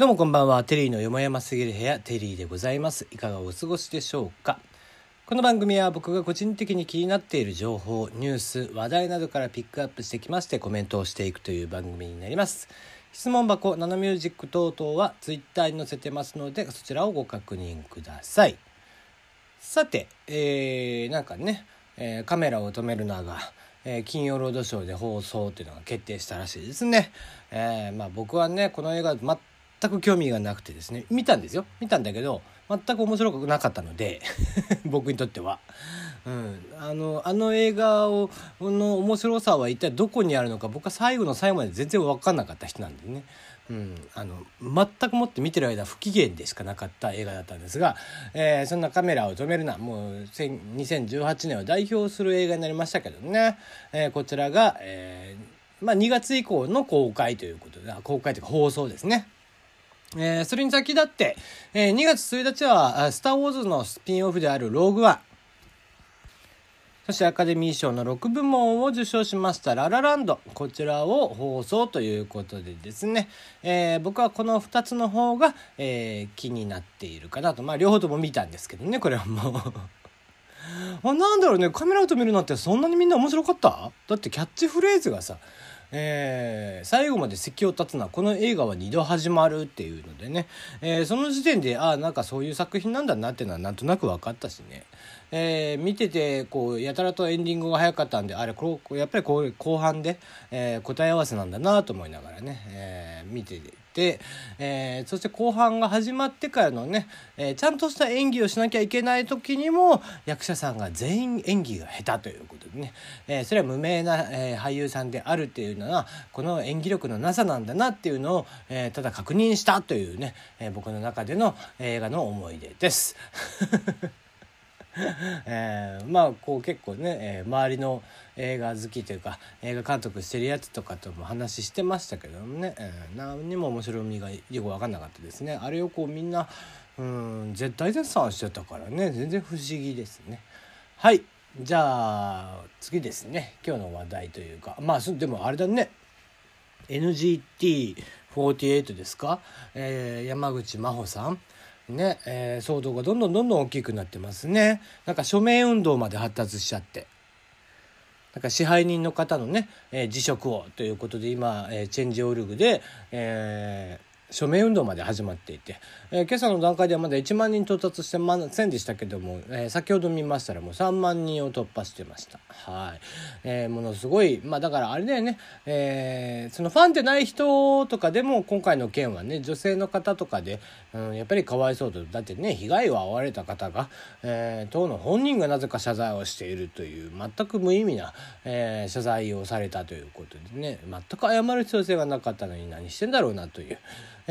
どうもこんばんは。テリーのよもやますぎる部屋、テリーでございます。いかがお過ごしでしょうかこの番組は僕が個人的に気になっている情報、ニュース、話題などからピックアップしてきましてコメントをしていくという番組になります。質問箱、ナノミュージック等々は Twitter に載せてますので、そちらをご確認ください。さて、えー、なんかね、えーカメラを止めるなが、えー金曜ロードショーで放送っていうのが決定したらしいですね。えーまあ僕はね、この映画全く興味がなくてですね、見たんですよ。見たんだけど、全く面白くなかったので、僕にとっては。うん。あの、あの映画を、の面白さは一体どこにあるのか、僕は最後の最後まで全然分かんなかった人なんでね。うん、あの全くもって見てる間不機嫌でしかなかった映画だったんですが、えーそんなカメラを止めるなもう2018年を代表する映画になりましたけどね、えーこちらが、えーまあ、2月以降の公開ということで公開というか放送ですね。えーそれに先立って、えー2月1日は、スター・ウォーズのスピンオフであるローグワン。そしてアカデミー賞の6部門を受賞しましたララランド。こちらを放送ということでですね、えー僕はこの2つの方が、えー気になっているかなと。まあ両方とも見たんですけどね、これはもう。あなんだろうねカメラを止めるなんてそんなにみんな面白かった？だってキャッチフレーズがさ、えー最後まで席を立つのはこの映画は2度始まるっていうのでね、えーその時点でああなんかそういう作品なんだなっていうのはなんとなく分かったしね、えー見ててこうやたらとエンディングが早かったんであれこやっぱりこう後半で、え答え合わせなんだなと思いながらね、え見てて、えーそして後半が始まってからのね、えーちゃんとした演技をしなきゃいけない時にも役者さんが全員演技が下手ということでね、えーそれは無名な、え俳優さんであるっていうのはこの演技力のなさなんだなっていうのを、えただ確認したというね、え僕の中での映画の思い出です。えーまあこう結構ね、えー周りの映画好きというか映画監督してるやつとかとも話してましたけどもね、えー何にも面白みがよく分かんなかったですね。あれをこうみんなうん絶対絶賛してたからね。全然不思議ですね。はい。じゃあ次ですね。今日の話題というか。まあでもあれだね。NGT48 ですか、えー山口真帆さん。ね、えー騒動がどんどんどんどん大きくなってますね。なんか署名運動まで発達しちゃって。なんか支配人の方のね、えー辞職をということで今、えーチェンジオルグで、えー署名運動まで始まっていて、えー今朝の段階ではまだ1万人到達してませんでしたけども、えー先ほど見ましたらもう3万人を突破してました。はい、えーものすごいまあだからあれだよね、えーそのファンでない人とかでも今回の件はね女性の方とかで、うん、やっぱりかわいそうと。だってね被害を遭われた方が、えー当の本人がなぜか謝罪をしているという全く無意味な、えー謝罪をされたということでね全く謝る必要性がなかったのに何してんだろうなという、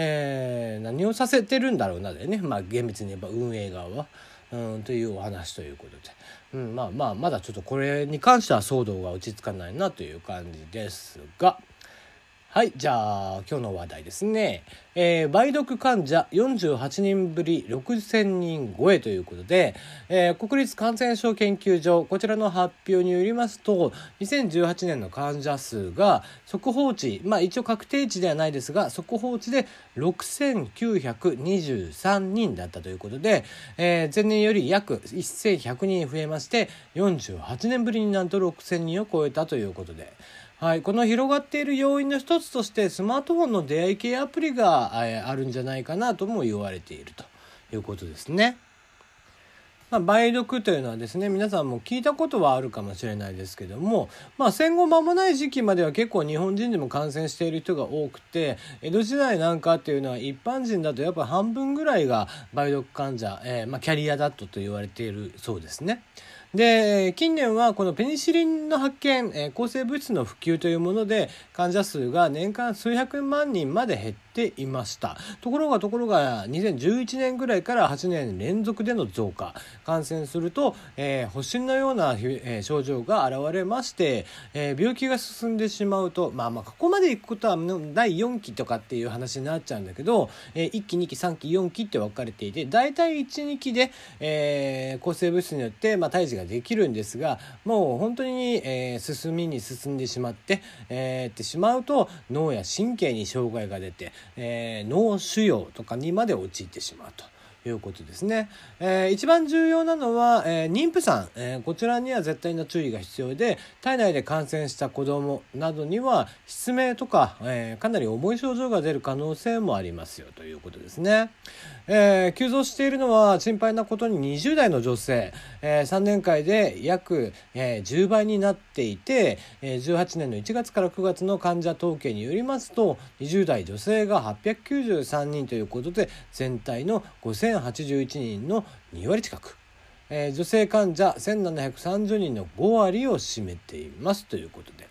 えー何をさせてるんだろうなでね。まあ厳密に言えば運営側は。うん、というお話ということで、うん、まあまあまだちょっとこれに関しては騒動が落ち着かないなという感じですが。はいじゃあ今日の話題ですね、えー梅毒患者48人ぶり6000人超えということで、えー国立感染症研究所こちらの発表によりますと2018年の患者数が速報値まあ一応確定値ではないですが速報値で6923人だったということで、えー前年より約1100人増えまして48年ぶりになんと6000人を超えたということで。はい、この広がっている要因の一つとしてスマートフォンの出会い系アプリがあるんじゃないかなとも言われているということですね。まあ、梅毒というのはですね皆さんも聞いたことはあるかもしれないですけども、まあ、戦後間もない時期までは結構日本人でも感染している人が多くて江戸時代なんかっていうのは一般人だとやっぱ半分ぐらいが梅毒患者、えーまあ、キャリアダットと言われているそうですね。で近年はこのペニシリンの発見、抗生物質の普及というもので患者数が年間数百万人まで減ってていました。ところがところが2011年ぐらいから8年連続での増加。感染すると、えー発疹のような、えー症状が現れまして、えー病気が進んでしまうとまあまあここまでいくことは第4期とかっていう話になっちゃうんだけど、えー1期2期3期4期って分かれていて大体12期で、えー抗生物質によって、まあ、胎児がができるんですがもう本当に、えー、進みに進んでしまって、えー、ってしまうと脳や神経に障害が出て、えー、脳腫瘍とかにまで陥ってしまうと。いうことですね。えー、一番重要なのは、えー、妊婦さん、えー、こちらには絶対な注意が必要で体内で感染した子どもなどには失明とか、えかなり重い症状が出る可能性もありますよということですね。え急増しているのは心配なことに20代の女性、え3年間で約、え10倍になっていて、え18年の1月から9月の患者統計によりますと20代女性が893人ということで全体の5000 1081人の2割近く、えー、女性患者1730人の5割を占めていますということで。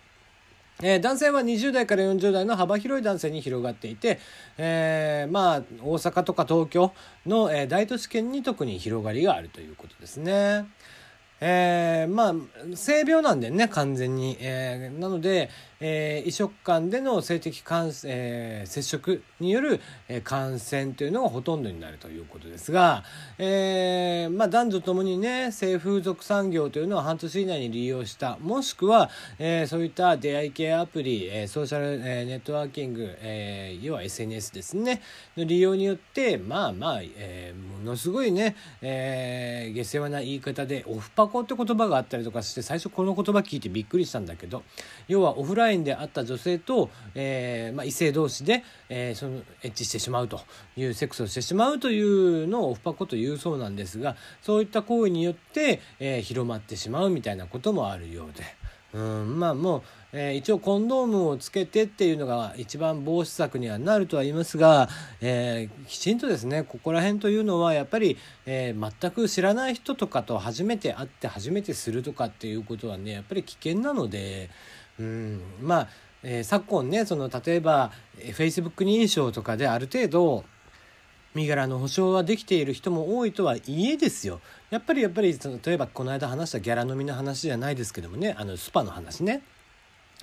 えー、男性は20代から40代の幅広い男性に広がっていて、えー、まあ大阪とか東京の、えー、大都市圏に特に広がりがあるということですね。えー、まあ性病なんでね完全に、えー、なので、えー、移植間での性的感、えー、接触による、えー、感染というのがほとんどになるということですが、えーまあ、男女ともにね性風俗産業というのは半年以内に利用したもしくは、えー、そういった出会い系アプリ、えー、ソーシャル、えー、ネットワーキング、えー、要は SNS ですねの利用によってまあまあ、えー、ものすごいね、えー、下世話な言い方でオフパコって言葉があったりとかして最初この言葉聞いてびっくりしたんだけど要はオフラインインで会った女性と、えーまあ、異性同士で、えー、そのエッチしてしまうというセックスをしてしまうというのをオフパコと言うそうなんですがそういった行為によって、えー、広まってしまうみたいなこともあるようで。うんまあもう、えー、一応コンドームをつけてっていうのが一番防止策にはなるとは言いますが、えー、きちんとですねここら辺というのはやっぱり、えー、全く知らない人とかと初めて会って初めてするとかっていうことはねやっぱり危険なので。うん。まあ、えー、昨今ねその例えば Facebook 認証とかである程度身柄の保証はできている人も多いとはいえですよ。やっぱりやっぱりその例えばこの間話したギャラ飲みの話じゃないですけどもねあのスパの話ね。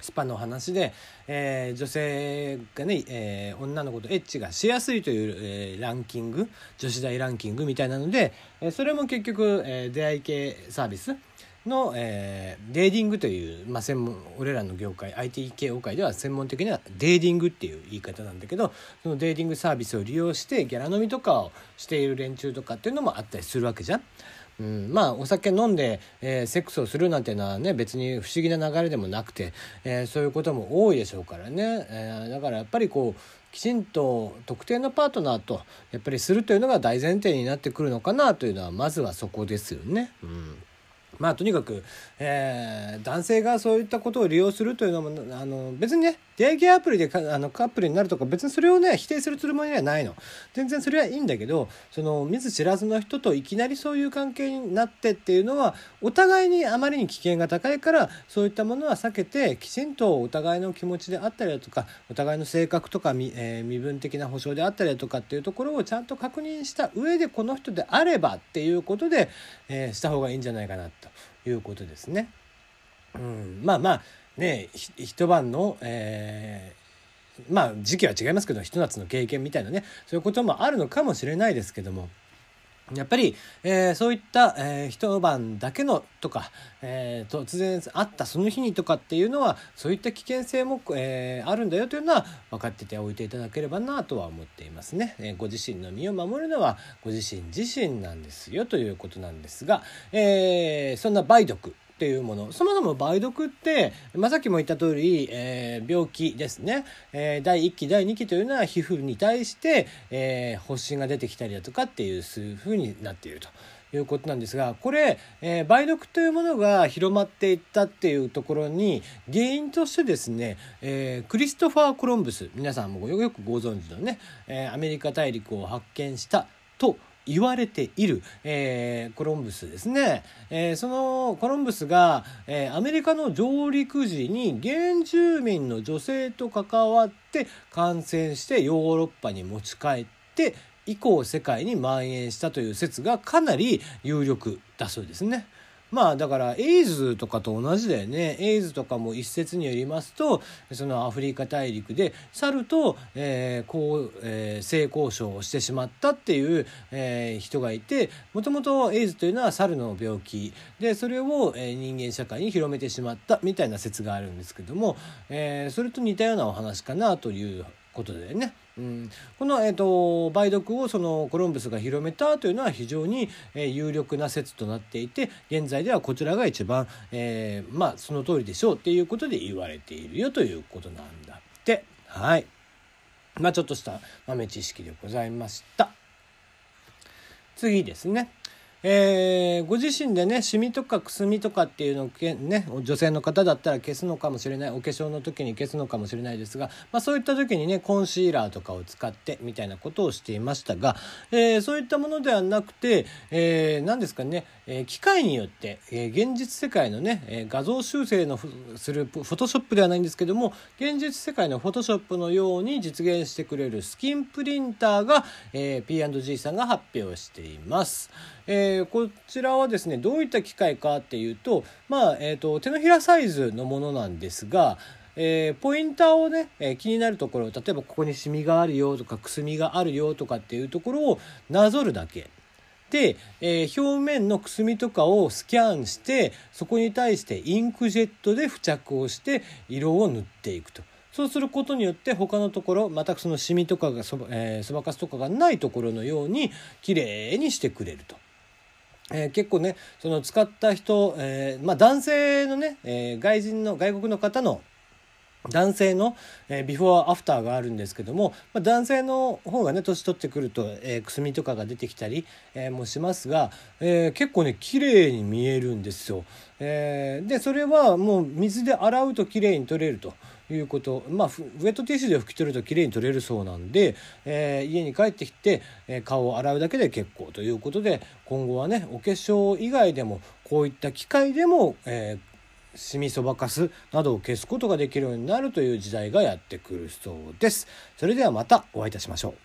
スパの話で、えー、女性がね、えー、女の子とエッチがしやすいという、えー、ランキング女子大ランキングみたいなので、えそれも結局、え出会い系サービスの、えー、デーティングという、まあ、専門俺らの業界 IT 系業界では専門的にはデーティングっていう言い方なんだけどそのデーティングサービスを利用してギャラ飲みとかをしている連中とかっていうのもあったりするわけじゃん。うん、まあお酒飲んで、えー、セックスをするなんてのはね別に不思議な流れでもなくて、えー、そういうことも多いでしょうからね、えー、だからやっぱりこうきちんと特定のパートナーとやっぱりするというのが大前提になってくるのかなというのはまずはそこですよね。うんまあとにかく、えー、男性がそういったことを利用するというのもあの別にね出会い系アプリであのカップルになるとか別にそれをね否定するつもりはないの全然それはいいんだけどその見ず知らずの人といきなりそういう関係になってっていうのはお互いにあまりに危険が高いからそういったものは避けてきちんとお互いの気持ちであったりだとかお互いの性格とか身,、えー、身分的な保障であったりだとかっていうところをちゃんと確認した上でこの人であればっていうことで、えー、した方がいいんじゃないかなと。いうことですね。うん、まあまあね一晩の、えー、まあ時期は違いますけどひと夏の経験みたいなねそういうこともあるのかもしれないですけども。やっぱり、えー、そういった、えー、一晩だけのとか、えー、突然会ったその日にとかっていうのはそういった危険性も、えー、あるんだよというのは分かってておいていただければなとは思っていますね、え、ご自身の身を守るのはご自身自身なんですよということなんですが、え、そんな梅毒っていうもの。そもそも梅毒って、まあ、さっきも言った通り、えー、病気ですね、えー、第1期第2期というのは皮膚に対して、えー、発疹が出てきたりだとかっていうそういうふうになっていると。いうことなんですがこれ、えー、梅毒というものが広まっていったっていうところに原因としてですね、えー、クリストファー・コロンブス。皆さんもよくご存知のね、えー、アメリカ大陸を発見したと言われている、えー、コロンブスですね、えー、そのコロンブスが、えー、アメリカの上陸時に原住民の女性と関わって感染してヨーロッパに持ち帰って以降世界に蔓延したという説がかなり有力だそうですね。まあだからエイズとかと同じだよねエイズとかも一説によりますとそのアフリカ大陸で猿と、えーこうえー性交渉をしてしまったっていう、えー人がいてもともとエイズというのは猿の病気でそれを、えー人間社会に広めてしまったみたいな説があるんですけども、えーそれと似たようなお話かなということでね。うん、この、えー、と梅毒をそのコロンブスが広めたというのは非常に、えー有力な説となっていて現在ではこちらが一番、えーまあその通りでしょうっていうことで言われているよということなんだって。はい。まあちょっとした豆知識でございました。次ですね。えーご自身でねシミとかくすみとかっていうのをけね女性の方だったら消すのかもしれないお化粧の時に消すのかもしれないですが、まあ、そういった時にねコンシーラーとかを使ってみたいなことをしていましたが、えーそういったものではなくて、えー何ですかね、え機械によって、え現実世界のね、え画像修正のするフォトショップではないんですけども現実世界のフォトショップのように実現してくれるスキンプリンターが、え P&G さんが発表しています。えーこちらはですねどういった機械かっていうと,、まあえー、と手のひらサイズのものなんですが、えーポインターをね、えー気になるところ例えばここにシミがあるよとかくすみがあるよとかっていうところをなぞるだけ。で、えー表面のくすみとかをスキャンしてそこに対してインクジェットで付着をして色を塗っていくと。そうすることによって他のところまたそのシミとかがそば,、えーそばかすとかがないところのように綺麗にしてくれると。えー結構ねその使った人、えーまあ、男性のね、えー外人の外国の方の男性の、えビフォーアフターがあるんですけども、ま、男性の方がね年取ってくると、えくすみとかが出てきたり、えもしますが、え結構ね綺麗に見えるんですよ。えーでそれはもう水で洗うと綺麗に取れると。いうことまあウェットティッシュで拭き取ると綺麗に取れるそうなんで、えー家に帰ってきて、えー顔を洗うだけで結構ということで今後はねお化粧以外でもこういった機械でも、えーシミそばかすなどを消すことができるようになるという時代がやってくるそうです。それではまたお会いいたしましょう。